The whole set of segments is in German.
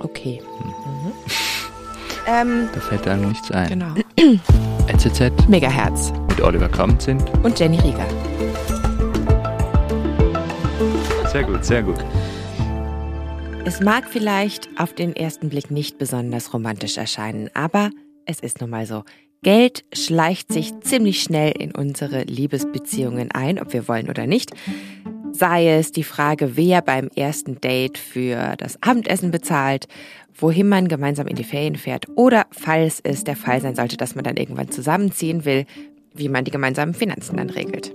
Okay. Mhm. Ähm, da fällt einem nichts ein. Genau. NZZ. Megahertz. Mit Oliver Kramt sind. Und Jenny Rieger. Sehr gut, sehr gut. Es mag vielleicht auf den ersten Blick nicht besonders romantisch erscheinen, aber es ist nun mal so. Geld schleicht sich ziemlich schnell in unsere Liebesbeziehungen ein, ob wir wollen oder nicht. Sei es die Frage, wer beim ersten Date für das Abendessen bezahlt, wohin man gemeinsam in die Ferien fährt oder falls es der Fall sein sollte, dass man dann irgendwann zusammenziehen will, wie man die gemeinsamen Finanzen dann regelt.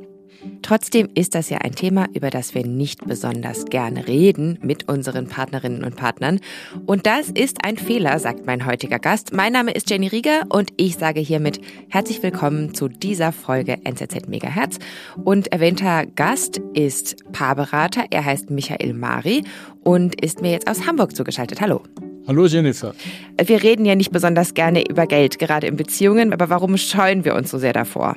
Trotzdem ist das ja ein Thema, über das wir nicht besonders gerne reden mit unseren Partnerinnen und Partnern. Und das ist ein Fehler, sagt mein heutiger Gast. Mein Name ist Jenny Rieger und ich sage hiermit herzlich willkommen zu dieser Folge NZZ Megahertz. Und erwähnter Gast ist Paarberater. Er heißt Michael Mari und ist mir jetzt aus Hamburg zugeschaltet. Hallo. Hallo Jennifer. Wir reden ja nicht besonders gerne über Geld, gerade in Beziehungen, aber warum scheuen wir uns so sehr davor?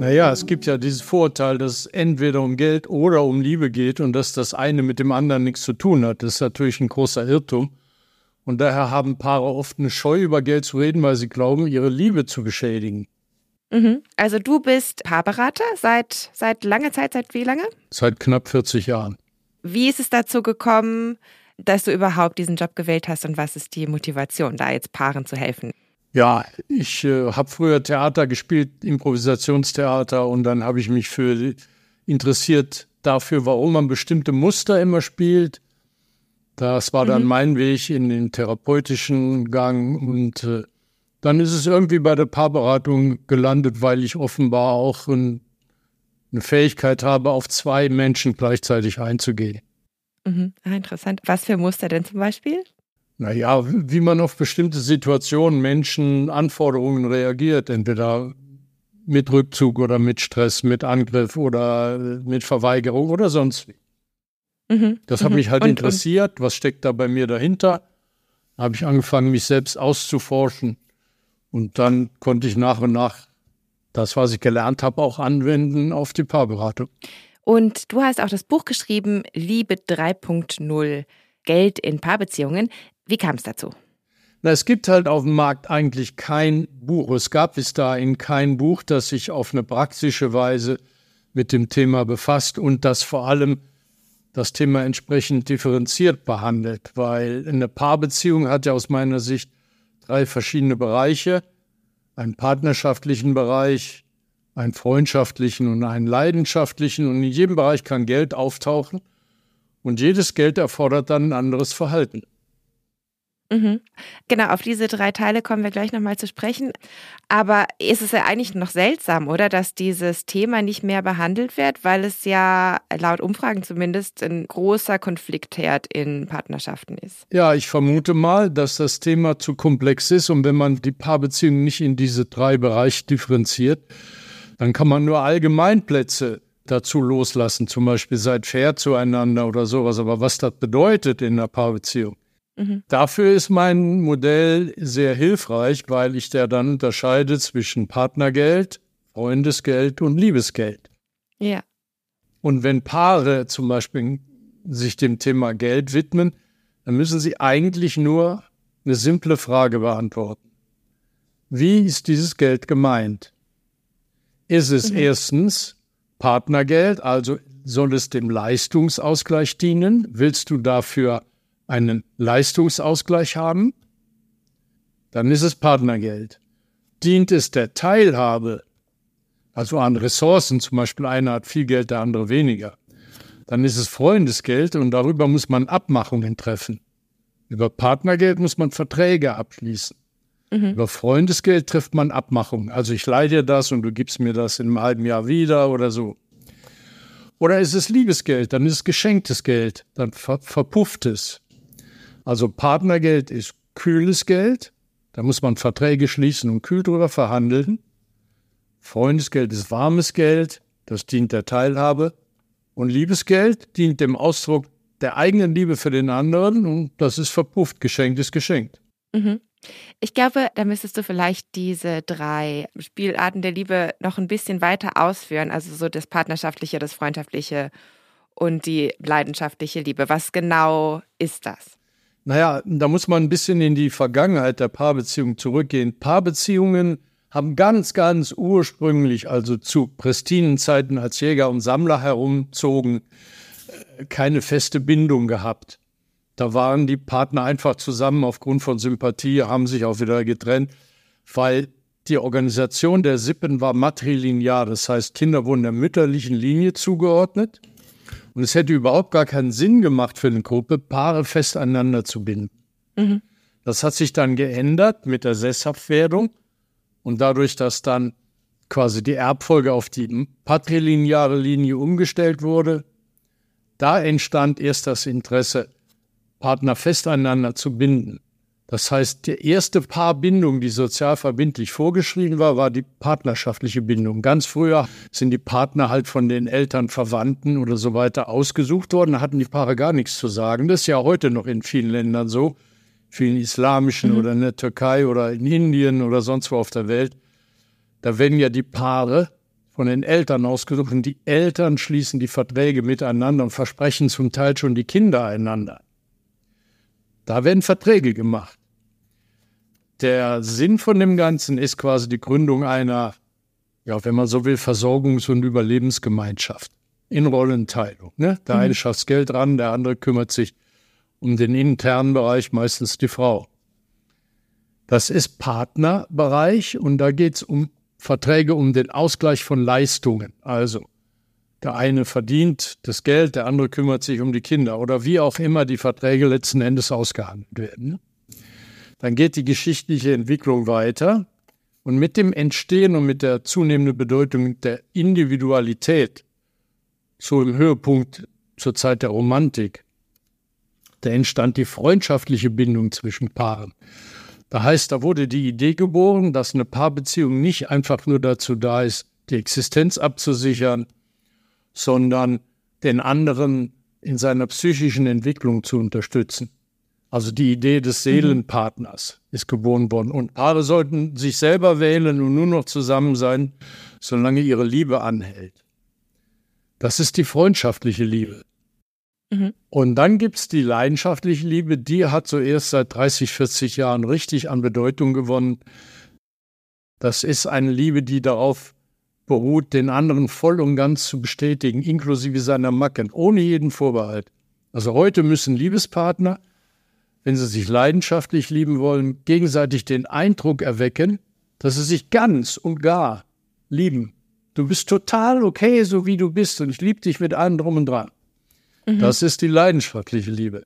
Naja, es gibt ja dieses Vorurteil, dass es entweder um Geld oder um Liebe geht und dass das eine mit dem anderen nichts zu tun hat. Das ist natürlich ein großer Irrtum. Und daher haben Paare oft eine Scheu, über Geld zu reden, weil sie glauben, ihre Liebe zu beschädigen. Mhm. Also du bist Paarberater seit, seit langer Zeit, seit wie lange? Seit knapp 40 Jahren. Wie ist es dazu gekommen, dass du überhaupt diesen Job gewählt hast und was ist die Motivation, da jetzt Paaren zu helfen? Ja, ich äh, habe früher Theater gespielt, Improvisationstheater, und dann habe ich mich für interessiert dafür, warum man bestimmte Muster immer spielt. Das war dann mhm. mein Weg in den therapeutischen Gang und äh, dann ist es irgendwie bei der Paarberatung gelandet, weil ich offenbar auch ein, eine Fähigkeit habe, auf zwei Menschen gleichzeitig einzugehen. Mhm. Ah, interessant. Was für Muster denn zum Beispiel? Naja, wie man auf bestimmte Situationen, Menschen, Anforderungen reagiert, entweder mit Rückzug oder mit Stress, mit Angriff oder mit Verweigerung oder sonst wie. Mhm. Das hat mhm. mich halt und, interessiert, und? was steckt da bei mir dahinter. Da habe ich angefangen, mich selbst auszuforschen und dann konnte ich nach und nach das, was ich gelernt habe, auch anwenden auf die Paarberatung. Und du hast auch das Buch geschrieben, Liebe 3.0, Geld in Paarbeziehungen. Wie kam es dazu? Na, es gibt halt auf dem Markt eigentlich kein Buch. Es gab bis dahin kein Buch, das sich auf eine praktische Weise mit dem Thema befasst und das vor allem das Thema entsprechend differenziert behandelt, weil eine Paarbeziehung hat ja aus meiner Sicht drei verschiedene Bereiche. Einen partnerschaftlichen Bereich, einen freundschaftlichen und einen leidenschaftlichen. Und in jedem Bereich kann Geld auftauchen. Und jedes Geld erfordert dann ein anderes Verhalten. Mhm. Genau, auf diese drei Teile kommen wir gleich nochmal zu sprechen. Aber ist es ja eigentlich noch seltsam, oder, dass dieses Thema nicht mehr behandelt wird, weil es ja laut Umfragen zumindest ein großer Konfliktherd in Partnerschaften ist? Ja, ich vermute mal, dass das Thema zu komplex ist und wenn man die Paarbeziehung nicht in diese drei Bereiche differenziert, dann kann man nur Allgemeinplätze dazu loslassen, zum Beispiel seid fair zueinander oder sowas. Aber was das bedeutet in einer Paarbeziehung, Mhm. Dafür ist mein Modell sehr hilfreich, weil ich da dann unterscheide zwischen Partnergeld, Freundesgeld und Liebesgeld. Ja. Und wenn Paare zum Beispiel sich dem Thema Geld widmen, dann müssen sie eigentlich nur eine simple Frage beantworten. Wie ist dieses Geld gemeint? Ist es mhm. erstens Partnergeld, also soll es dem Leistungsausgleich dienen? Willst du dafür einen Leistungsausgleich haben, dann ist es Partnergeld. Dient es der Teilhabe, also an Ressourcen, zum Beispiel einer hat viel Geld, der andere weniger, dann ist es Freundesgeld und darüber muss man Abmachungen treffen. Über Partnergeld muss man Verträge abschließen. Mhm. Über Freundesgeld trifft man Abmachungen. Also ich leih dir das und du gibst mir das in einem halben Jahr wieder oder so. Oder ist es Liebesgeld, dann ist es geschenktes Geld, dann ver verpufft es. Also Partnergeld ist kühles Geld. Da muss man Verträge schließen und kühl drüber verhandeln. Freundesgeld ist warmes Geld. Das dient der Teilhabe. Und Liebesgeld dient dem Ausdruck der eigenen Liebe für den anderen. Und das ist verpufft. Geschenkt ist geschenkt. Mhm. Ich glaube, da müsstest du vielleicht diese drei Spielarten der Liebe noch ein bisschen weiter ausführen. Also so das Partnerschaftliche, das Freundschaftliche und die leidenschaftliche Liebe. Was genau ist das? Naja, da muss man ein bisschen in die Vergangenheit der Paarbeziehung zurückgehen. Paarbeziehungen haben ganz, ganz ursprünglich, also zu pristinen Zeiten als Jäger und Sammler herumzogen, äh, keine feste Bindung gehabt. Da waren die Partner einfach zusammen aufgrund von Sympathie, haben sich auch wieder getrennt, weil die Organisation der Sippen war matrilinear. Das heißt, Kinder wurden der mütterlichen Linie zugeordnet. Und es hätte überhaupt gar keinen Sinn gemacht für eine Gruppe, Paare fest aneinander zu binden. Mhm. Das hat sich dann geändert mit der Sesshaftwerdung. Und dadurch, dass dann quasi die Erbfolge auf die patrilineare Linie umgestellt wurde, da entstand erst das Interesse, Partner fest aneinander zu binden. Das heißt, die erste Paarbindung, die sozial verbindlich vorgeschrieben war, war die partnerschaftliche Bindung. Ganz früher sind die Partner halt von den Eltern, Verwandten oder so weiter ausgesucht worden, da hatten die Paare gar nichts zu sagen. Das ist ja heute noch in vielen Ländern so vielen islamischen mhm. oder in der Türkei oder in Indien oder sonst wo auf der Welt, da werden ja die Paare von den Eltern ausgesucht und die Eltern schließen die Verträge miteinander und versprechen zum Teil schon die Kinder einander. Da werden Verträge gemacht. Der Sinn von dem Ganzen ist quasi die Gründung einer, ja, wenn man so will, Versorgungs- und Überlebensgemeinschaft in Rollenteilung. Ne? Der mhm. eine schafft Geld ran, der andere kümmert sich um den internen Bereich meistens die Frau. Das ist Partnerbereich und da geht es um Verträge um den Ausgleich von Leistungen. Also der eine verdient das Geld, der andere kümmert sich um die Kinder oder wie auch immer die Verträge letzten Endes ausgehandelt werden. Dann geht die geschichtliche Entwicklung weiter und mit dem Entstehen und mit der zunehmenden Bedeutung der Individualität, im Höhepunkt zur Zeit der Romantik, da entstand die freundschaftliche Bindung zwischen Paaren. Da heißt, da wurde die Idee geboren, dass eine Paarbeziehung nicht einfach nur dazu da ist, die Existenz abzusichern, sondern den anderen in seiner psychischen Entwicklung zu unterstützen. Also die Idee des mhm. Seelenpartners ist geboren worden. Und Paare sollten sich selber wählen und nur noch zusammen sein, solange ihre Liebe anhält. Das ist die freundschaftliche Liebe. Mhm. Und dann gibt es die leidenschaftliche Liebe, die hat so erst seit 30, 40 Jahren richtig an Bedeutung gewonnen. Das ist eine Liebe, die darauf beruht, den anderen voll und ganz zu bestätigen, inklusive seiner Macken, ohne jeden Vorbehalt. Also heute müssen Liebespartner, wenn sie sich leidenschaftlich lieben wollen, gegenseitig den Eindruck erwecken, dass sie sich ganz und gar lieben. Du bist total okay, so wie du bist, und ich liebe dich mit allem drum und dran. Mhm. Das ist die leidenschaftliche Liebe.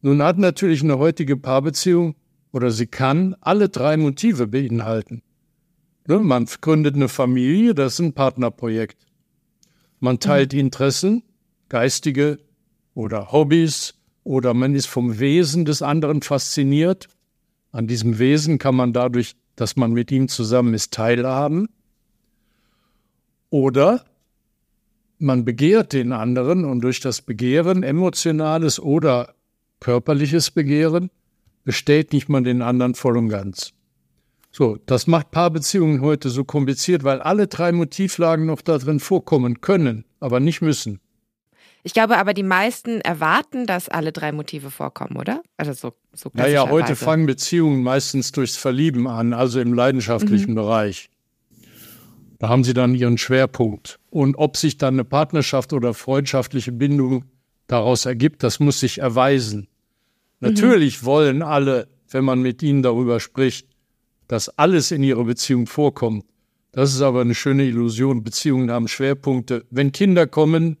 Nun hat natürlich eine heutige Paarbeziehung oder sie kann alle drei Motive beinhalten. Ne, man gründet eine Familie, das ist ein Partnerprojekt. Man teilt mhm. Interessen, geistige oder Hobbys oder man ist vom Wesen des anderen fasziniert. An diesem Wesen kann man dadurch, dass man mit ihm zusammen ist, teilhaben. Oder man begehrt den anderen und durch das Begehren, emotionales oder körperliches Begehren, bestätigt man den anderen voll und ganz. So, das macht Paarbeziehungen heute so kompliziert, weil alle drei Motivlagen noch da drin vorkommen können, aber nicht müssen. Ich glaube aber, die meisten erwarten, dass alle drei Motive vorkommen, oder? Also so, so Naja, heute fangen Beziehungen meistens durchs Verlieben an, also im leidenschaftlichen mhm. Bereich. Da haben sie dann ihren Schwerpunkt. Und ob sich dann eine Partnerschaft oder freundschaftliche Bindung daraus ergibt, das muss sich erweisen. Natürlich mhm. wollen alle, wenn man mit ihnen darüber spricht, dass alles in ihrer Beziehung vorkommt. Das ist aber eine schöne Illusion. Beziehungen haben Schwerpunkte. Wenn Kinder kommen,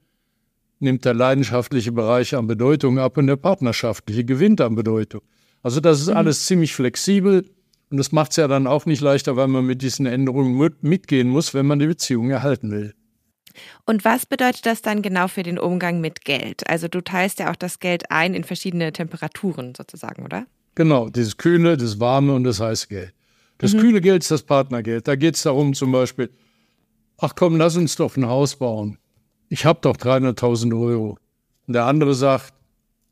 nimmt der leidenschaftliche Bereich an Bedeutung ab und der partnerschaftliche gewinnt an Bedeutung. Also das ist mhm. alles ziemlich flexibel. Und das macht es ja dann auch nicht leichter, weil man mit diesen Änderungen mitgehen muss, wenn man die Beziehung erhalten will. Und was bedeutet das dann genau für den Umgang mit Geld? Also du teilst ja auch das Geld ein in verschiedene Temperaturen sozusagen, oder? Genau, dieses kühle, das warme und das heiße Geld. Das mhm. kühle Geld ist das Partnergeld. Da geht es darum zum Beispiel, ach komm, lass uns doch ein Haus bauen. Ich habe doch 300.000 Euro. Und der andere sagt,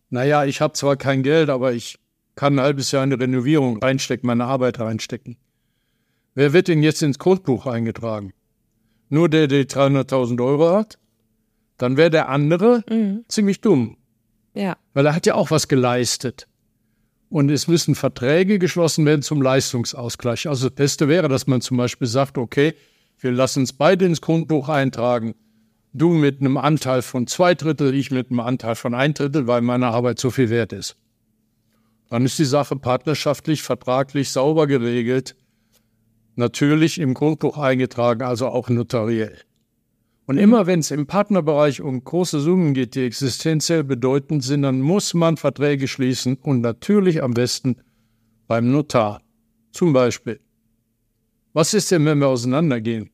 naja, ich habe zwar kein Geld, aber ich kann ein halbes Jahr in eine Renovierung reinstecken, meine Arbeit reinstecken. Wer wird denn jetzt ins Grundbuch eingetragen? Nur der, der 300.000 Euro hat? Dann wäre der andere mhm. ziemlich dumm. Ja. Weil er hat ja auch was geleistet. Und es müssen Verträge geschlossen werden zum Leistungsausgleich. Also das Beste wäre, dass man zum Beispiel sagt, okay, wir lassen uns beide ins Grundbuch eintragen. Du mit einem Anteil von zwei Drittel, ich mit einem Anteil von ein Drittel, weil meine Arbeit so viel wert ist. Dann ist die Sache partnerschaftlich, vertraglich sauber geregelt. Natürlich im Grundbuch eingetragen, also auch notariell. Und immer wenn es im Partnerbereich um große Summen geht, die existenziell bedeutend sind, dann muss man Verträge schließen und natürlich am besten beim Notar. Zum Beispiel. Was ist denn, wenn wir auseinandergehen?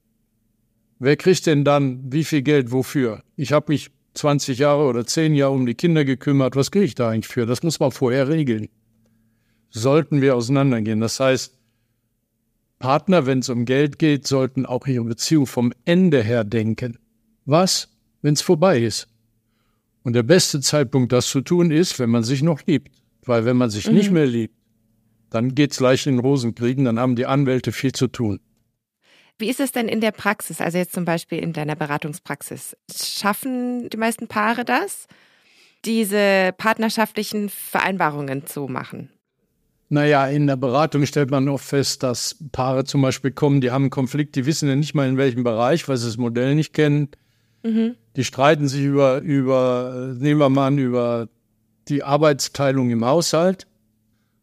Wer kriegt denn dann wie viel Geld wofür? Ich habe mich 20 Jahre oder 10 Jahre um die Kinder gekümmert. Was kriege ich da eigentlich für? Das muss man vorher regeln. Sollten wir auseinandergehen. Das heißt, Partner, wenn es um Geld geht, sollten auch ihre Beziehung vom Ende her denken. Was, wenn es vorbei ist? Und der beste Zeitpunkt, das zu tun, ist, wenn man sich noch liebt. Weil wenn man sich mhm. nicht mehr liebt, dann geht es leicht in den Rosenkriegen, dann haben die Anwälte viel zu tun. Wie ist es denn in der Praxis, also jetzt zum Beispiel in deiner Beratungspraxis? Schaffen die meisten Paare das, diese partnerschaftlichen Vereinbarungen zu machen? Naja, in der Beratung stellt man oft fest, dass Paare zum Beispiel kommen, die haben einen Konflikt, die wissen ja nicht mal in welchem Bereich, weil sie das Modell nicht kennen. Mhm. Die streiten sich über, über, nehmen wir mal an, über die Arbeitsteilung im Haushalt.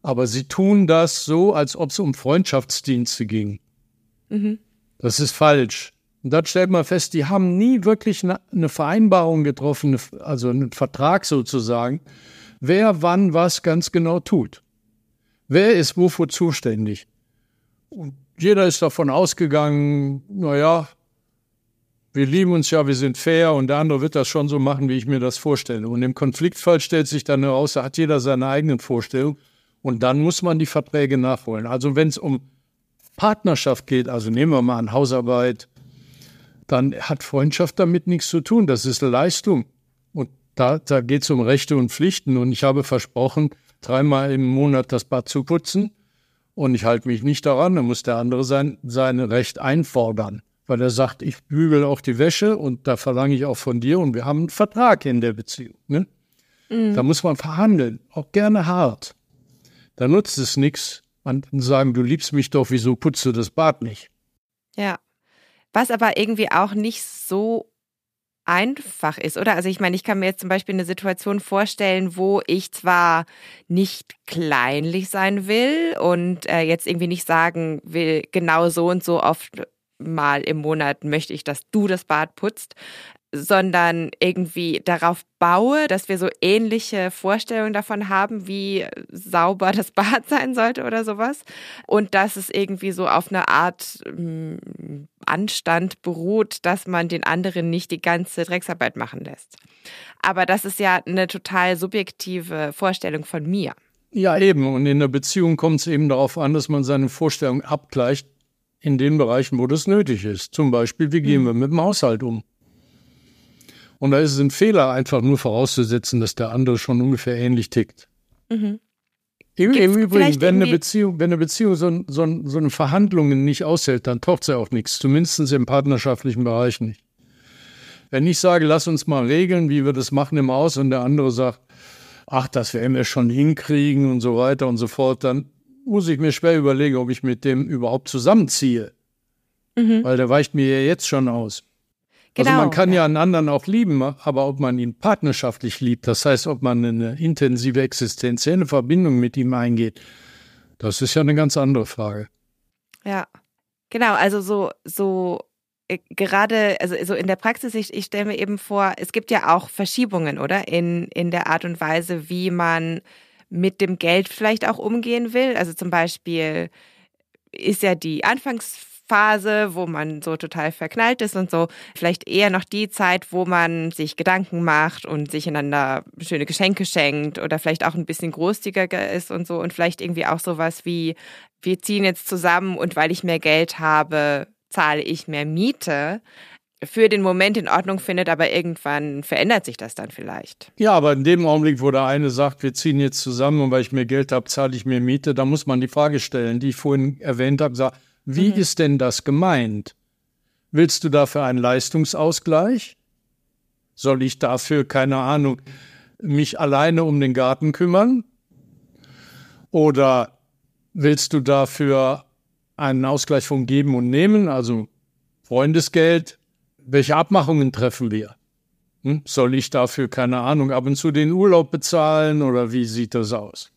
Aber sie tun das so, als ob es um Freundschaftsdienste ging. Mhm. Das ist falsch. Und dann stellt man fest, die haben nie wirklich eine Vereinbarung getroffen, also einen Vertrag sozusagen, wer wann was ganz genau tut. Wer ist wofür zuständig? Und jeder ist davon ausgegangen, naja, wir lieben uns ja, wir sind fair und der andere wird das schon so machen, wie ich mir das vorstelle. Und im Konfliktfall stellt sich dann heraus, da hat jeder seine eigenen Vorstellungen und dann muss man die Verträge nachholen. Also wenn es um Partnerschaft geht, also nehmen wir mal an Hausarbeit, dann hat Freundschaft damit nichts zu tun. Das ist Leistung. Und da, da geht es um Rechte und Pflichten. Und ich habe versprochen, dreimal im Monat das Bad zu putzen und ich halte mich nicht daran, dann muss der andere sein, sein Recht einfordern. Weil er sagt, ich bügel auch die Wäsche und da verlange ich auch von dir und wir haben einen Vertrag in der Beziehung. Ne? Mhm. Da muss man verhandeln, auch gerne hart. Da nutzt es nichts, man sagen, du liebst mich doch, wieso putzt du das Bad nicht? Ja. Was aber irgendwie auch nicht so einfach ist, oder? Also ich meine, ich kann mir jetzt zum Beispiel eine Situation vorstellen, wo ich zwar nicht kleinlich sein will und äh, jetzt irgendwie nicht sagen will, genau so und so oft mal im Monat möchte ich, dass du das Bad putzt, sondern irgendwie darauf baue, dass wir so ähnliche Vorstellungen davon haben, wie sauber das Bad sein sollte oder sowas. Und dass es irgendwie so auf eine Art ähm, Anstand beruht, dass man den anderen nicht die ganze Drecksarbeit machen lässt. Aber das ist ja eine total subjektive Vorstellung von mir. Ja, eben. Und in der Beziehung kommt es eben darauf an, dass man seine Vorstellung abgleicht in den Bereichen, wo das nötig ist. Zum Beispiel, wie gehen mhm. wir mit dem Haushalt um? Und da ist es ein Fehler, einfach nur vorauszusetzen, dass der andere schon ungefähr ähnlich tickt. Mhm. Im, Im Übrigen, wenn eine Beziehung, wenn eine Beziehung so, so, so eine Verhandlungen nicht aushält, dann taucht sie auch nichts, zumindest im partnerschaftlichen Bereich nicht. Wenn ich sage, lass uns mal regeln, wie wir das machen im Haus, und der andere sagt, ach, das werden wir schon hinkriegen und so weiter und so fort, dann muss ich mir schwer überlegen, ob ich mit dem überhaupt zusammenziehe. Mhm. Weil der weicht mir ja jetzt schon aus. Also genau. Also man kann ja einen anderen auch lieben, aber ob man ihn partnerschaftlich liebt, das heißt, ob man eine intensive existenzielle Verbindung mit ihm eingeht, das ist ja eine ganz andere Frage. Ja, genau. Also so, so äh, gerade, also so in der Praxis, ich, ich stelle mir eben vor, es gibt ja auch Verschiebungen, oder? In, in der Art und Weise, wie man mit dem Geld vielleicht auch umgehen will. Also zum Beispiel ist ja die Anfangs Phase, wo man so total verknallt ist und so. Vielleicht eher noch die Zeit, wo man sich Gedanken macht und sich einander schöne Geschenke schenkt oder vielleicht auch ein bisschen großzügiger ist und so. Und vielleicht irgendwie auch sowas wie, wir ziehen jetzt zusammen und weil ich mehr Geld habe, zahle ich mehr Miete für den Moment in Ordnung findet, aber irgendwann verändert sich das dann vielleicht. Ja, aber in dem Augenblick, wo der eine sagt, wir ziehen jetzt zusammen und weil ich mehr Geld habe, zahle ich mehr Miete, da muss man die Frage stellen, die ich vorhin erwähnt habe, sagt, wie mhm. ist denn das gemeint? Willst du dafür einen Leistungsausgleich? Soll ich dafür, keine Ahnung, mich alleine um den Garten kümmern? Oder willst du dafür einen Ausgleich von Geben und Nehmen, also Freundesgeld? Welche Abmachungen treffen wir? Hm? Soll ich dafür, keine Ahnung, ab und zu den Urlaub bezahlen oder wie sieht das aus?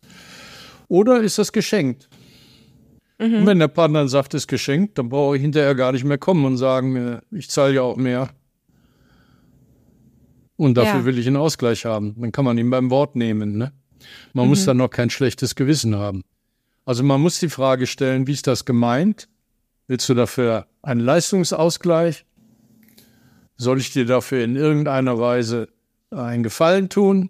Oder ist das geschenkt? Mhm. Und wenn der Partner sagt, es ist geschenkt, dann brauche ich hinterher gar nicht mehr kommen und sagen, äh, ich zahle ja auch mehr. Und dafür ja. will ich einen Ausgleich haben. Dann kann man ihn beim Wort nehmen. Ne? Man mhm. muss dann noch kein schlechtes Gewissen haben. Also man muss die Frage stellen, wie ist das gemeint? Willst du dafür einen Leistungsausgleich? Soll ich dir dafür in irgendeiner Weise einen Gefallen tun?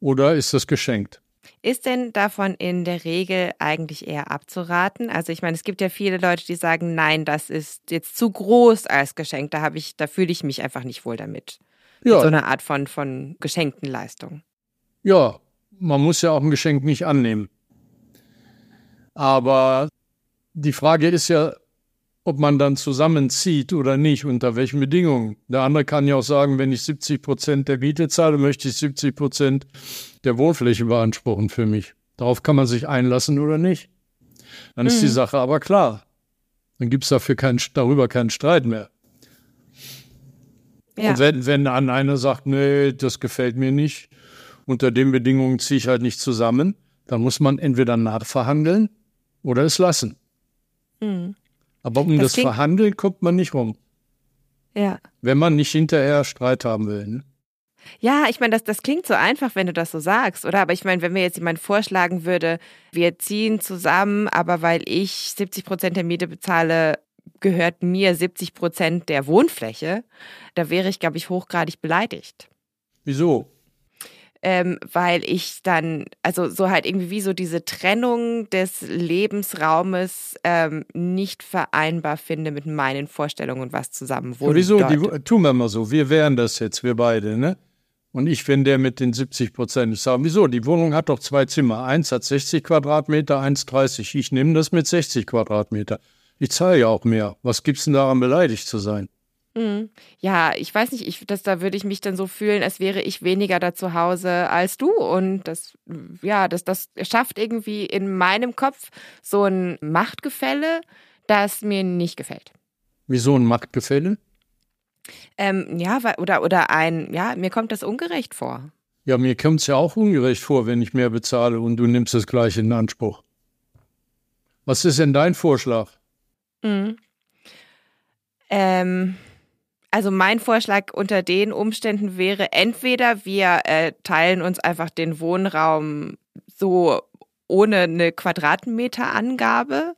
Oder ist das geschenkt? Ist denn davon in der Regel eigentlich eher abzuraten? Also ich meine, es gibt ja viele Leute, die sagen, nein, das ist jetzt zu groß als Geschenk, da habe ich, da fühle ich mich einfach nicht wohl damit. Ja. Mit so einer Art von, von geschenkten Leistung. Ja, man muss ja auch ein Geschenk nicht annehmen. Aber die Frage ist ja, ob man dann zusammenzieht oder nicht, unter welchen Bedingungen. Der andere kann ja auch sagen, wenn ich 70 Prozent der Miete zahle, möchte ich 70 Prozent der Wohnfläche beanspruchen für mich. Darauf kann man sich einlassen oder nicht. Dann ist mhm. die Sache aber klar. Dann gibt es dafür kein, darüber keinen Streit mehr. Ja. Und wenn, wenn an einer sagt, nee, das gefällt mir nicht, unter den Bedingungen ziehe ich halt nicht zusammen, dann muss man entweder nachverhandeln oder es lassen. Mhm. Aber um das, das Verhandeln kommt man nicht rum. Ja. Wenn man nicht hinterher Streit haben will. Ne? Ja, ich meine, das, das klingt so einfach, wenn du das so sagst, oder? Aber ich meine, wenn mir jetzt jemand vorschlagen würde, wir ziehen zusammen, aber weil ich 70 Prozent der Miete bezahle, gehört mir 70 Prozent der Wohnfläche, da wäre ich, glaube ich, hochgradig beleidigt. Wieso? Ähm, weil ich dann, also so halt irgendwie wie so diese Trennung des Lebensraumes ähm, nicht vereinbar finde mit meinen Vorstellungen, was zusammen wohnt. Wieso? Die, tun wir mal so. Wir wären das jetzt, wir beide, ne? Und ich bin der mit den 70 Prozent. Ich sage, wieso? Die Wohnung hat doch zwei Zimmer. Eins hat 60 Quadratmeter, eins 30. Ich nehme das mit 60 Quadratmeter. Ich zahle ja auch mehr. Was gibt's denn daran, beleidigt zu sein? Mhm. Ja, ich weiß nicht, ich, das, da würde ich mich dann so fühlen, als wäre ich weniger da zu Hause als du. Und das, ja, das, das schafft irgendwie in meinem Kopf so ein Machtgefälle, das mir nicht gefällt. Wieso ein Machtgefälle? Ähm, ja, oder, oder ein, ja, mir kommt das ungerecht vor. Ja, mir kommt es ja auch ungerecht vor, wenn ich mehr bezahle und du nimmst das gleiche in Anspruch. Was ist denn dein Vorschlag? Mhm. Ähm, also mein Vorschlag unter den Umständen wäre, entweder wir äh, teilen uns einfach den Wohnraum so ohne eine Quadratmeterangabe.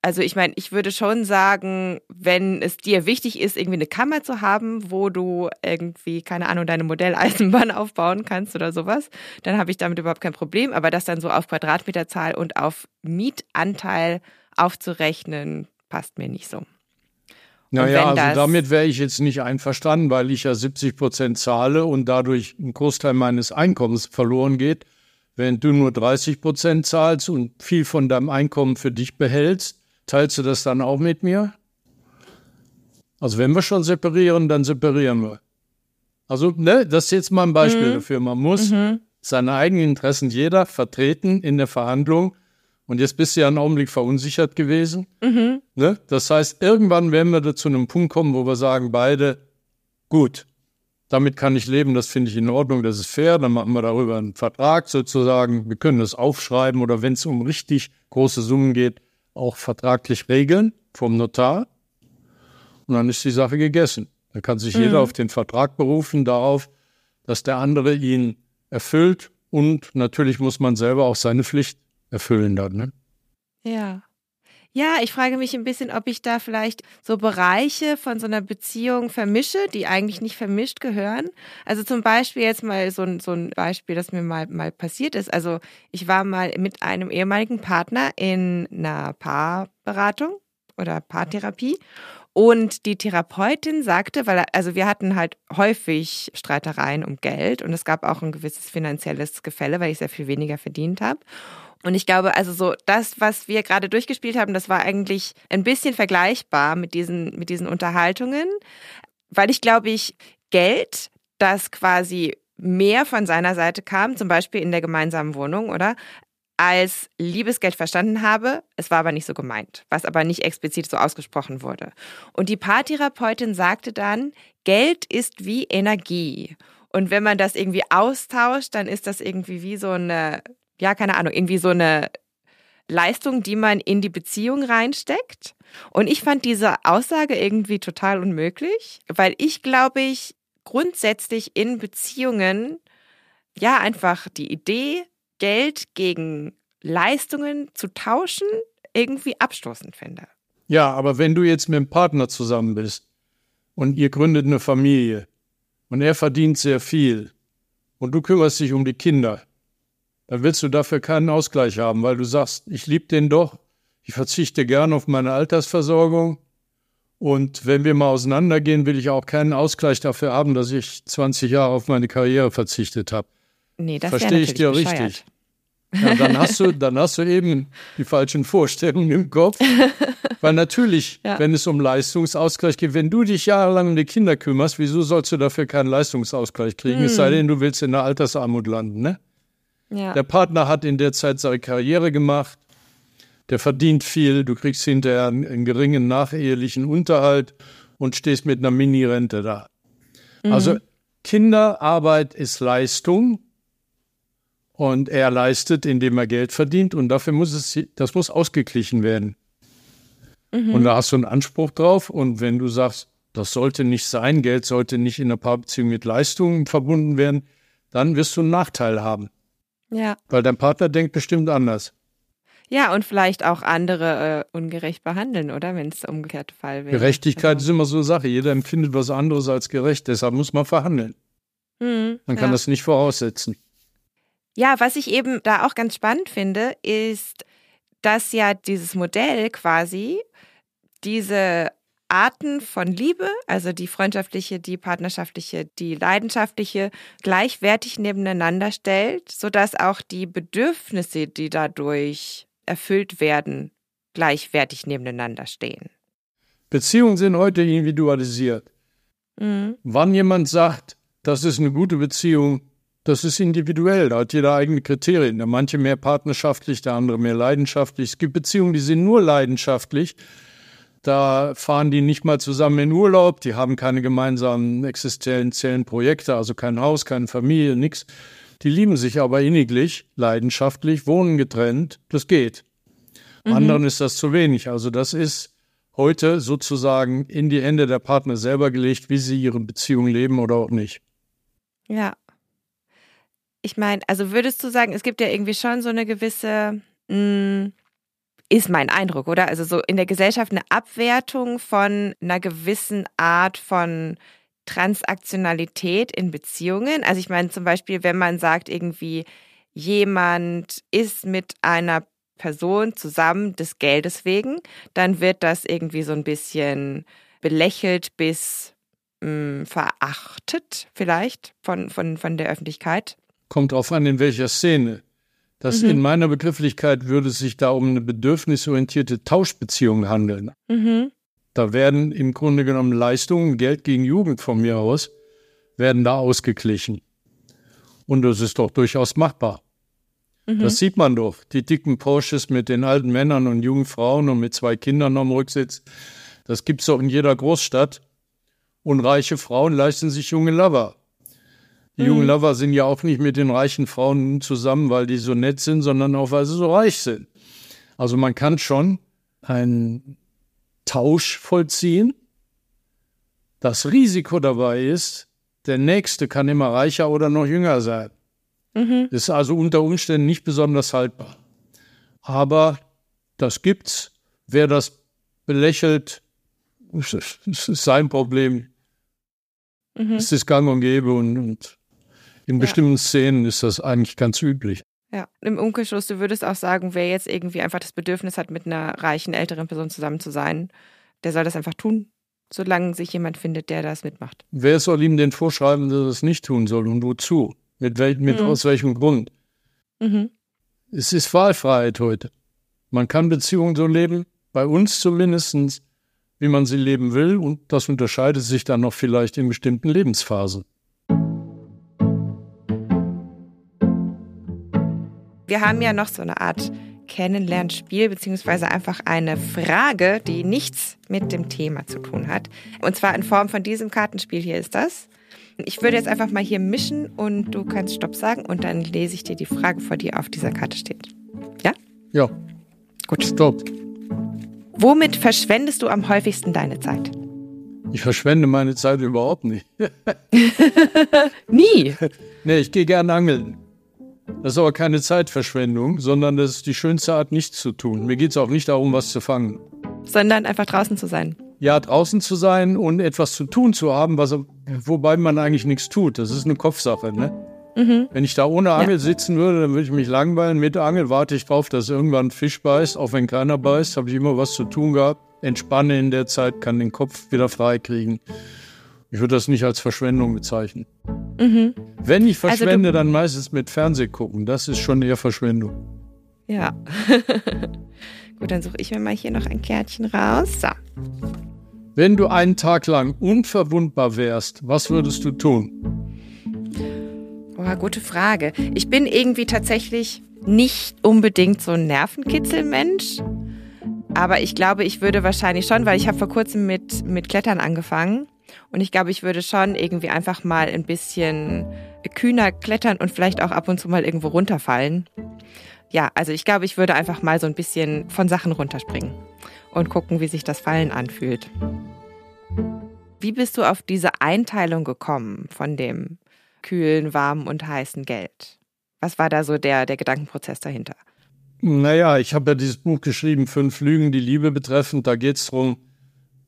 Also ich meine, ich würde schon sagen, wenn es dir wichtig ist, irgendwie eine Kammer zu haben, wo du irgendwie, keine Ahnung, deine Modelleisenbahn aufbauen kannst oder sowas, dann habe ich damit überhaupt kein Problem. Aber das dann so auf Quadratmeterzahl und auf Mietanteil aufzurechnen, passt mir nicht so. Naja, also damit wäre ich jetzt nicht einverstanden, weil ich ja 70 Prozent zahle und dadurch ein Großteil meines Einkommens verloren geht. Wenn du nur 30 Prozent zahlst und viel von deinem Einkommen für dich behältst, teilst du das dann auch mit mir? Also wenn wir schon separieren, dann separieren wir. Also, ne, das ist jetzt mal ein Beispiel mhm. dafür. Man muss mhm. seine eigenen Interessen jeder vertreten in der Verhandlung und jetzt bist du ja einen Augenblick verunsichert gewesen. Mhm. Ne? Das heißt, irgendwann werden wir da zu einem Punkt kommen, wo wir sagen, beide, gut, damit kann ich leben, das finde ich in Ordnung, das ist fair, dann machen wir darüber einen Vertrag sozusagen. Wir können das aufschreiben oder wenn es um richtig große Summen geht, auch vertraglich regeln vom Notar. Und dann ist die Sache gegessen. Da kann sich mhm. jeder auf den Vertrag berufen, darauf, dass der andere ihn erfüllt. Und natürlich muss man selber auch seine Pflicht erfüllen dann. Ne? Ja. Ja, ich frage mich ein bisschen, ob ich da vielleicht so Bereiche von so einer Beziehung vermische, die eigentlich nicht vermischt gehören. Also zum Beispiel jetzt mal so ein, so ein Beispiel, das mir mal, mal passiert ist. Also ich war mal mit einem ehemaligen Partner in einer Paarberatung oder Paartherapie und die Therapeutin sagte, weil also wir hatten halt häufig Streitereien um Geld und es gab auch ein gewisses finanzielles Gefälle, weil ich sehr viel weniger verdient habe. Und ich glaube, also so das, was wir gerade durchgespielt haben, das war eigentlich ein bisschen vergleichbar mit diesen, mit diesen Unterhaltungen, weil ich glaube, ich Geld, das quasi mehr von seiner Seite kam, zum Beispiel in der gemeinsamen Wohnung, oder? als Liebesgeld verstanden habe. Es war aber nicht so gemeint, was aber nicht explizit so ausgesprochen wurde. Und die Paartherapeutin sagte dann, Geld ist wie Energie. Und wenn man das irgendwie austauscht, dann ist das irgendwie wie so eine, ja, keine Ahnung, irgendwie so eine Leistung, die man in die Beziehung reinsteckt. Und ich fand diese Aussage irgendwie total unmöglich, weil ich glaube ich grundsätzlich in Beziehungen ja einfach die Idee, Geld gegen Leistungen zu tauschen, irgendwie abstoßend finde. Ja, aber wenn du jetzt mit einem Partner zusammen bist und ihr gründet eine Familie und er verdient sehr viel und du kümmerst dich um die Kinder, dann willst du dafür keinen Ausgleich haben, weil du sagst, ich liebe den doch, ich verzichte gern auf meine Altersversorgung und wenn wir mal auseinandergehen, will ich auch keinen Ausgleich dafür haben, dass ich 20 Jahre auf meine Karriere verzichtet habe. Nee, das Verstehe ich dir bescheuert. richtig. Ja, dann hast du, dann hast du eben die falschen Vorstellungen im Kopf. Weil natürlich, Ja. wenn es um Leistungsausgleich geht, wenn du dich jahrelang um die Kinder kümmerst, wieso sollst du dafür keinen Leistungsausgleich kriegen? Es Hm. sei denn, du willst in der Altersarmut landen, ne? Ja. Der Partner hat in der Zeit seine Karriere gemacht, der verdient viel, du kriegst hinterher einen, einen geringen nachehelichen Unterhalt und stehst mit einer Mini-Rente da. Also Kinderarbeit ist Leistung und er leistet, indem er Geld verdient und dafür muss es, das muss ausgeglichen werden. Und da hast du einen Anspruch drauf und wenn du sagst, das sollte nicht sein, Geld sollte nicht in einer Paarbeziehung mit Leistungen verbunden werden, dann wirst du einen Nachteil haben. Ja. Weil dein Partner denkt bestimmt anders. Ja, und vielleicht auch andere äh, ungerecht behandeln, oder? Wenn es der umgekehrte Fall wäre. Gerechtigkeit Also, ist immer so eine Sache. Jeder empfindet was anderes als gerecht. Deshalb muss man verhandeln. hm, Man kann ja. das nicht voraussetzen. Ja, was ich eben da auch ganz spannend finde, ist, dass ja dieses Modell quasi diese Arten von Liebe, also die freundschaftliche, die partnerschaftliche, die leidenschaftliche, gleichwertig nebeneinander stellt, sodass auch die Bedürfnisse, die dadurch erfüllt werden, gleichwertig nebeneinander stehen. Beziehungen sind heute individualisiert. Mhm. Wann jemand sagt, das ist eine gute Beziehung, das ist individuell. Da hat jeder eigene Kriterien. Der manche mehr partnerschaftlich, der andere mehr leidenschaftlich. Es gibt Beziehungen, die sind nur leidenschaftlich. Da fahren die nicht mal zusammen in Urlaub, die haben keine gemeinsamen existenziellen Projekte, also kein Haus, keine Familie, nichts. Die lieben sich aber inniglich, leidenschaftlich, wohnen getrennt, das geht. Anderen ist das zu wenig. Also das ist heute sozusagen in die Hände der Partner selber gelegt, wie sie ihre Beziehung leben oder auch nicht. Ja. Ich meine, also würdest du sagen, es gibt ja irgendwie schon so eine gewisse, mh, ist mein Eindruck, oder? Also so in der Gesellschaft eine Abwertung von einer gewissen Art von Transaktionalität in Beziehungen. Also ich meine zum Beispiel, wenn man sagt, irgendwie jemand ist mit einer Person zusammen des Geldes wegen, dann wird das irgendwie so ein bisschen belächelt bis mh, verachtet vielleicht von, von, von der Öffentlichkeit. Kommt drauf an, in welcher Szene. Das Mhm. in meiner Begrifflichkeit würde es sich da um eine bedürfnisorientierte Tauschbeziehung handeln. Mhm. Da werden im Grunde genommen Leistungen, Geld gegen Jugend von mir aus, werden da ausgeglichen. Und das ist doch durchaus machbar. Das sieht man doch. Die dicken Porsches mit den alten Männern und jungen Frauen und mit zwei Kindern am Rücksitz. Das gibt's doch in jeder Großstadt. Und reiche Frauen leisten sich junge Lover. Die jungen Lover sind ja auch nicht mit den reichen Frauen zusammen, weil die so nett sind, sondern auch, weil sie so reich sind. Also man kann schon einen Tausch vollziehen. Das Risiko dabei ist, der Nächste kann immer reicher oder noch jünger sein. Mhm. Ist also unter Umständen nicht besonders haltbar. Aber das gibt's. Wer das belächelt, es ist sein Problem. Mhm. Es ist gang und gäbe und, und in Ja. bestimmten Szenen ist das eigentlich ganz üblich. Ja, im Umkehrschluss, du würdest auch sagen, wer jetzt irgendwie einfach das Bedürfnis hat, mit einer reichen älteren Person zusammen zu sein, der soll das einfach tun, solange sich jemand findet, der das mitmacht. Wer soll ihm denn vorschreiben, dass er es nicht tun soll und wozu? Mit, wel mit Mhm. aus welchem Grund? Mhm. Es ist Wahlfreiheit heute. Man kann Beziehungen so leben, bei uns zumindest, wie man sie leben will, und das unterscheidet sich dann noch vielleicht in bestimmten Lebensphasen. Wir haben ja noch so eine Art Kennenlernspiel, beziehungsweise einfach eine Frage, die nichts mit dem Thema zu tun hat. Und zwar in Form von diesem Kartenspiel hier ist das. Ich würde jetzt einfach mal hier mischen und du kannst Stopp sagen und dann lese ich dir die Frage vor, die auf dieser Karte steht. Ja? Ja. Gut. Stopp. Womit verschwendest du am häufigsten deine Zeit? Ich verschwende meine Zeit überhaupt nicht. Nie? Nee, ich gehe gern angeln. Das ist aber keine Zeitverschwendung, sondern das ist die schönste Art, nichts zu tun. Mir geht es auch nicht darum, was zu fangen. Sondern einfach draußen zu sein. Ja, draußen zu sein und etwas zu tun zu haben, was, wobei man eigentlich nichts tut. Das ist eine Kopfsache, ne? Mhm. Wenn ich da ohne Angel ja. sitzen würde, dann würde ich mich langweilen. Mit Angel warte ich drauf, dass irgendwann ein Fisch beißt. Auch wenn keiner beißt, habe ich immer was zu tun gehabt. Entspanne in der Zeit, kann den Kopf wieder frei kriegen. Ich würde das nicht als Verschwendung bezeichnen. Mhm. Wenn ich also verschwende, also dann meistens mit Fernseh gucken. Das ist schon eher Verschwendung. Ja. Gut, dann suche ich mir mal hier noch ein Kärtchen raus. So. Wenn du einen Tag lang unverwundbar wärst, was würdest du tun? Boah, gute Frage. Ich bin irgendwie tatsächlich nicht unbedingt so ein Nervenkitzelmensch. Aber ich glaube, ich würde wahrscheinlich schon, weil ich habe vor kurzem mit, mit Klettern angefangen. Und ich glaube, ich würde schon irgendwie einfach mal ein bisschen kühner klettern und vielleicht auch ab und zu mal irgendwo runterfallen. Ja, also ich glaube, ich würde einfach mal so ein bisschen von Sachen runterspringen und gucken, wie sich das Fallen anfühlt. Wie bist du auf diese Einteilung gekommen von dem kühlen, warmen und heißen Geld? Was war da so der, der Gedankenprozess dahinter? Naja, ich habe ja dieses Buch geschrieben, Fünf Lügen, die Liebe betreffend. Da geht es darum,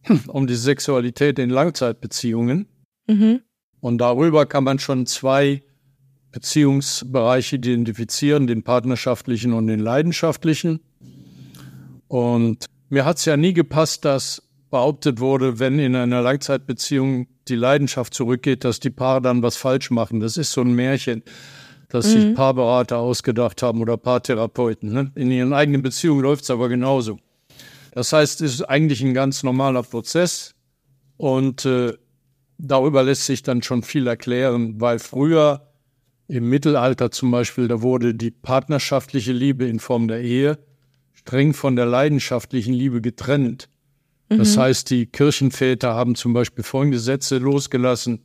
um die Sexualität in Langzeitbeziehungen. Mhm. Und darüber kann man schon zwei Beziehungsbereiche identifizieren, den partnerschaftlichen und den leidenschaftlichen. Und mir hat es ja nie gepasst, dass behauptet wurde, wenn in einer Langzeitbeziehung die Leidenschaft zurückgeht, dass die Paare dann was falsch machen. Das ist so ein Märchen, das mhm. sich Paarberater ausgedacht haben oder Paartherapeuten. Ne? In ihren eigenen Beziehungen läuft es aber genauso. Das heißt, es ist eigentlich ein ganz normaler Prozess und äh, darüber lässt sich dann schon viel erklären, weil früher im Mittelalter zum Beispiel, da wurde die partnerschaftliche Liebe in Form der Ehe streng von der leidenschaftlichen Liebe getrennt. Das mhm. heißt, die Kirchenväter haben zum Beispiel folgende Sätze losgelassen.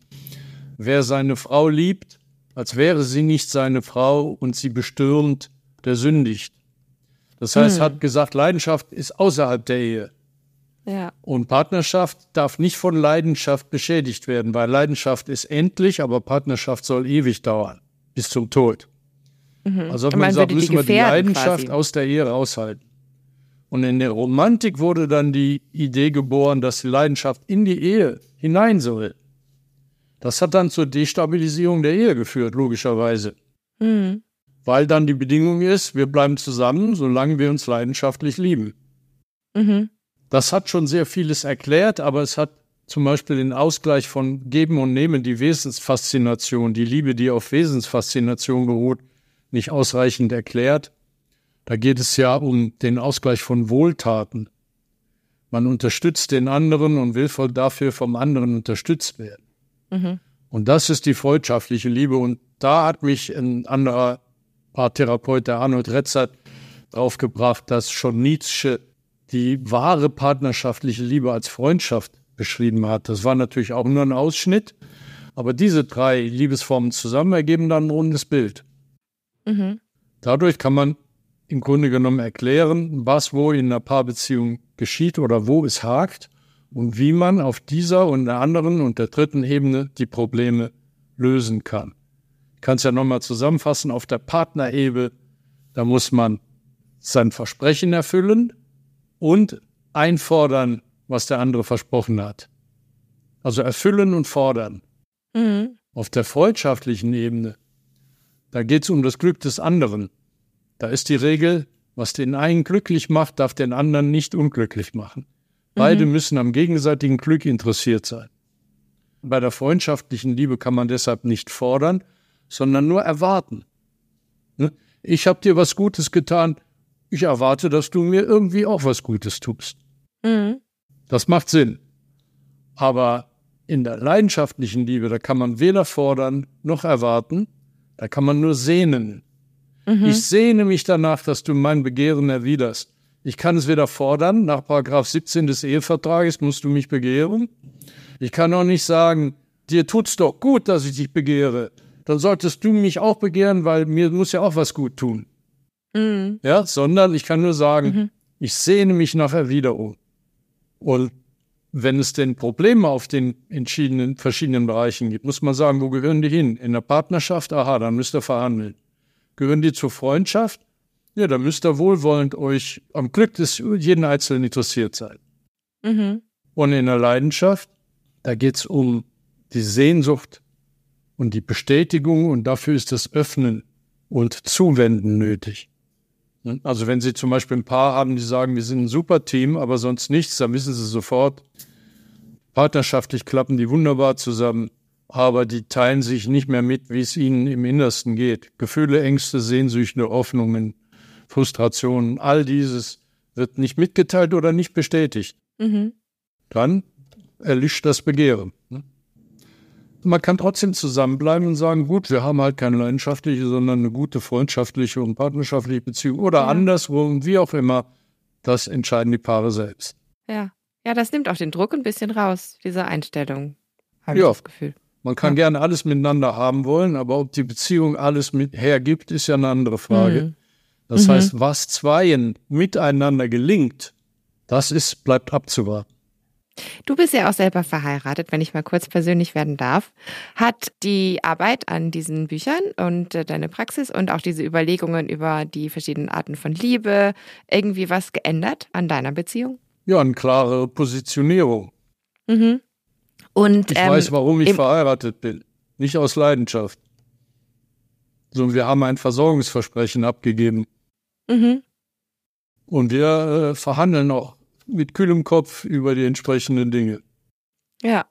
Wer seine Frau liebt, als wäre sie nicht seine Frau und sie bestürmt, der sündigt. Das heißt, hm. hat gesagt, Leidenschaft ist außerhalb der Ehe. Ja. Und Partnerschaft darf nicht von Leidenschaft beschädigt werden, weil Leidenschaft ist endlich, aber Partnerschaft soll ewig dauern, bis zum Tod. Mhm. Also hat man, gesagt, müssen wir die Leidenschaft quasi. aus der Ehe raushalten. Und in der Romantik wurde dann die Idee geboren, dass die Leidenschaft in die Ehe hinein soll. Das hat dann zur Destabilisierung der Ehe geführt, logischerweise. Mhm weil dann die Bedingung ist, wir bleiben zusammen, solange wir uns leidenschaftlich lieben. Mhm. Das hat schon sehr vieles erklärt, aber es hat zum Beispiel den Ausgleich von Geben und Nehmen, die Wesensfaszination, die Liebe, die auf Wesensfaszination beruht, nicht ausreichend erklärt. Da geht es ja um den Ausgleich von Wohltaten. Man unterstützt den anderen und will dafür vom anderen unterstützt werden. Mhm. Und das ist die freundschaftliche Liebe. Und da hat mich ein anderer Paartherapeut, der Arnold Retzert, draufgebracht, dass schon Nietzsche die wahre partnerschaftliche Liebe als Freundschaft beschrieben hat. Das war natürlich auch nur ein Ausschnitt, aber diese drei Liebesformen zusammen ergeben dann ein rundes Bild. Mhm. Dadurch kann man im Grunde genommen erklären, was wo in einer Paarbeziehung geschieht oder wo es hakt und wie man auf dieser und der anderen und der dritten Ebene die Probleme lösen kann kann es ja nochmal zusammenfassen, auf der Partnerebene, da muss man sein Versprechen erfüllen und einfordern, was der andere versprochen hat. Also erfüllen und fordern. Mhm. Auf der freundschaftlichen Ebene, da geht es um das Glück des anderen. Da ist die Regel, was den einen glücklich macht, darf den anderen nicht unglücklich machen. Beide mhm. müssen am gegenseitigen Glück interessiert sein. Bei der freundschaftlichen Liebe kann man deshalb nicht fordern, sondern nur erwarten. Ne? Ich habe dir was Gutes getan, ich erwarte, dass du mir irgendwie auch was Gutes tust. Mhm. Das macht Sinn. Aber in der leidenschaftlichen Liebe, da kann man weder fordern noch erwarten, da kann man nur sehnen. Mhm. Ich sehne mich danach, dass du mein Begehren erwiderst. Ich kann es weder fordern, nach Paragraph 17 des Ehevertrages musst du mich begehren. Ich kann auch nicht sagen, dir tut's doch gut, dass ich dich begehre. Dann solltest du mich auch begehren, weil mir muss ja auch was gut tun. Mhm. Ja, sondern ich kann nur sagen, mhm. ich sehne mich nach Erwiderung. Und wenn es denn Probleme auf den entschiedenen, verschiedenen Bereichen gibt, muss man sagen, wo gehören die hin? In der Partnerschaft? Aha, dann müsst ihr verhandeln. Gehören die zur Freundschaft? Ja, dann müsst ihr wohlwollend euch am Glück des jeden Einzelnen interessiert sein. Mhm. Und in der Leidenschaft, da geht es um die Sehnsucht und die Bestätigung und dafür ist das Öffnen und Zuwenden nötig. Also wenn Sie zum Beispiel ein Paar haben, die sagen, wir sind ein super Team, aber sonst nichts, dann wissen Sie sofort, partnerschaftlich klappen die wunderbar zusammen, aber die teilen sich nicht mehr mit, wie es ihnen im Innersten geht. Gefühle, Ängste, Sehnsüchte, Hoffnungen, Frustrationen, all dieses wird nicht mitgeteilt oder nicht bestätigt. Mhm. Dann erlischt das Begehren. Ne? Man kann trotzdem zusammenbleiben und sagen, gut, wir haben halt keine leidenschaftliche, sondern eine gute freundschaftliche und partnerschaftliche Beziehung oder ja. andersrum, wie auch immer. Das entscheiden die Paare selbst. Ja. Ja, das nimmt auch den Druck ein bisschen raus, diese Einstellung. Habe ja. ich das Gefühl. Man kann ja. gerne alles miteinander haben wollen, aber ob die Beziehung alles mit hergibt, ist ja eine andere Frage. Mhm. Das mhm. heißt, was zweien miteinander gelingt, das ist, bleibt abzuwarten. Du bist ja auch selber verheiratet, wenn ich mal kurz persönlich werden darf. Hat die Arbeit an diesen Büchern und äh, deine Praxis und auch diese Überlegungen über die verschiedenen Arten von Liebe irgendwie was geändert an deiner Beziehung? Ja, eine klare Positionierung. Mhm. Und, ich ähm, weiß, warum ich verheiratet bin. Nicht aus Leidenschaft. So, wir haben ein Versorgungsversprechen abgegeben. Mhm. Und wir äh, verhandeln auch mit kühlem Kopf über die entsprechenden Dinge. Ja.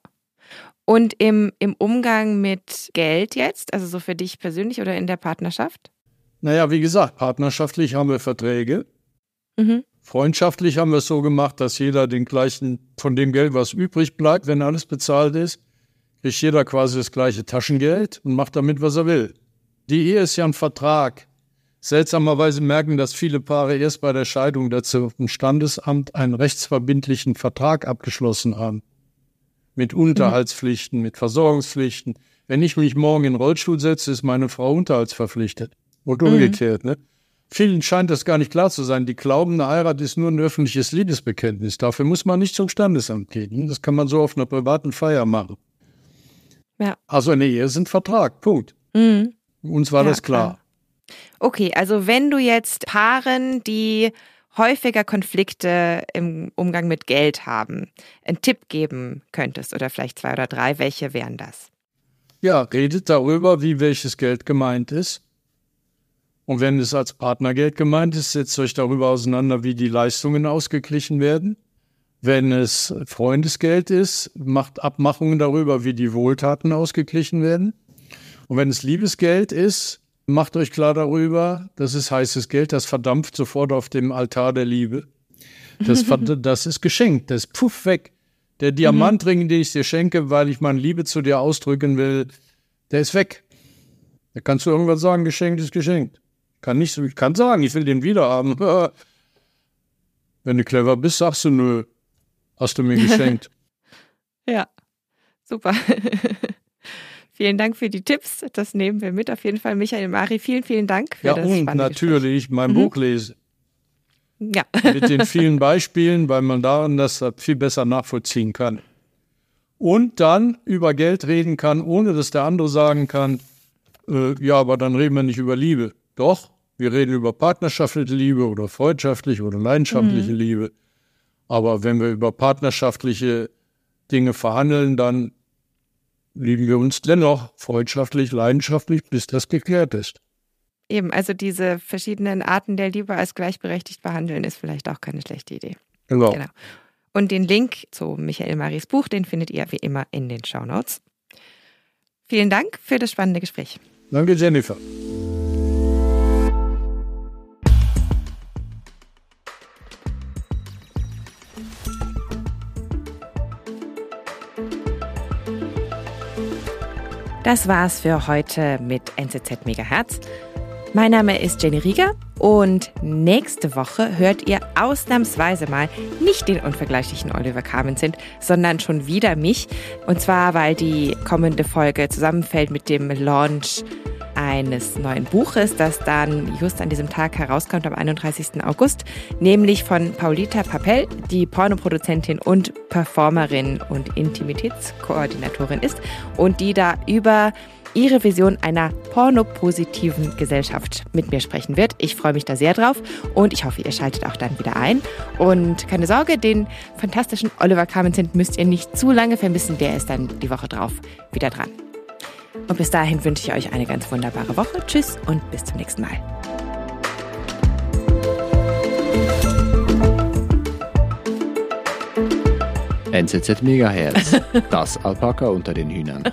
Und im, im Umgang mit Geld jetzt, also so für dich persönlich oder in der Partnerschaft? Naja, wie gesagt, partnerschaftlich haben wir Verträge. Mhm. Freundschaftlich haben wir es so gemacht, dass jeder den gleichen, von dem Geld, was übrig bleibt, wenn alles bezahlt ist, kriegt jeder quasi das gleiche Taschengeld und macht damit, was er will. Die Ehe ist ja ein Vertrag. Seltsamerweise merken das viele Paare erst bei der Scheidung, dass sie im Standesamt einen rechtsverbindlichen Vertrag abgeschlossen haben. Mit Unterhaltspflichten, mit Versorgungspflichten. Wenn ich mich morgen in den Rollstuhl setze, ist meine Frau unterhaltsverpflichtet. Und umgekehrt, mhm. ne? Vielen scheint das gar nicht klar zu sein. Die glauben, eine Heirat ist nur ein öffentliches Liebesbekenntnis. Dafür muss man nicht zum Standesamt gehen. Das kann man so auf einer privaten Feier machen. Ja. Also eine Ehe ist ein Vertrag. Punkt. Mhm. Uns war ja, das klar. klar. Okay, also wenn du jetzt Paaren, die häufiger Konflikte im Umgang mit Geld haben, einen Tipp geben könntest oder vielleicht zwei oder drei, welche wären das? Ja, redet darüber, wie welches Geld gemeint ist. Und wenn es als Partnergeld gemeint ist, setzt euch darüber auseinander, wie die Leistungen ausgeglichen werden. Wenn es Freundesgeld ist, macht Abmachungen darüber, wie die Wohltaten ausgeglichen werden. Und wenn es Liebesgeld ist, Macht euch klar darüber, das ist heißes Geld, das verdampft sofort auf dem Altar der Liebe. Das, das ist geschenkt, das ist puff weg. Der Diamantring, den ich dir schenke, weil ich meine Liebe zu dir ausdrücken will, der ist weg. Da kannst du irgendwas sagen, geschenkt ist geschenkt. Kann nicht, ich kann sagen, ich will den wieder haben. Wenn du clever bist, sagst du nö. Hast du mir geschenkt. ja, super. Vielen Dank für die Tipps. Das nehmen wir mit auf jeden Fall. Michael Mari, vielen, vielen Dank für ja, das und natürlich Gespräch. mein mhm. Buch lese. Ja. mit den vielen Beispielen, weil man darin das viel besser nachvollziehen kann. Und dann über Geld reden kann, ohne dass der andere sagen kann, äh, ja, aber dann reden wir nicht über Liebe. Doch, wir reden über partnerschaftliche Liebe oder freundschaftliche oder leidenschaftliche mhm. Liebe. Aber wenn wir über partnerschaftliche Dinge verhandeln, dann lieben wir uns dennoch freundschaftlich, leidenschaftlich, bis das geklärt ist. Eben, also diese verschiedenen Arten der Liebe als gleichberechtigt behandeln, ist vielleicht auch keine schlechte Idee. Genau. genau. Und den Link zu Michael Maris Buch, den findet ihr wie immer in den Show Notes. Vielen Dank für das spannende Gespräch. Danke, Jennifer. Das war's für heute mit NZZ Megahertz. Mein Name ist Jenny Rieger und nächste Woche hört ihr ausnahmsweise mal nicht den unvergleichlichen Oliver Carmenzind, sondern schon wieder mich. Und zwar, weil die kommende Folge zusammenfällt mit dem Launch eines neuen Buches, das dann just an diesem Tag herauskommt, am 31. August, nämlich von Paulita Papel, die Pornoproduzentin und Performerin und Intimitätskoordinatorin ist und die da über ihre Vision einer pornopositiven Gesellschaft mit mir sprechen wird. Ich freue mich da sehr drauf und ich hoffe, ihr schaltet auch dann wieder ein. Und keine Sorge, den fantastischen Oliver Carmenzind müsst ihr nicht zu lange vermissen. Der ist dann die Woche drauf wieder dran. Und bis dahin wünsche ich euch eine ganz wunderbare Woche. Tschüss und bis zum nächsten Mal. NZZ Megahertz, das Alpaka unter den Hühnern.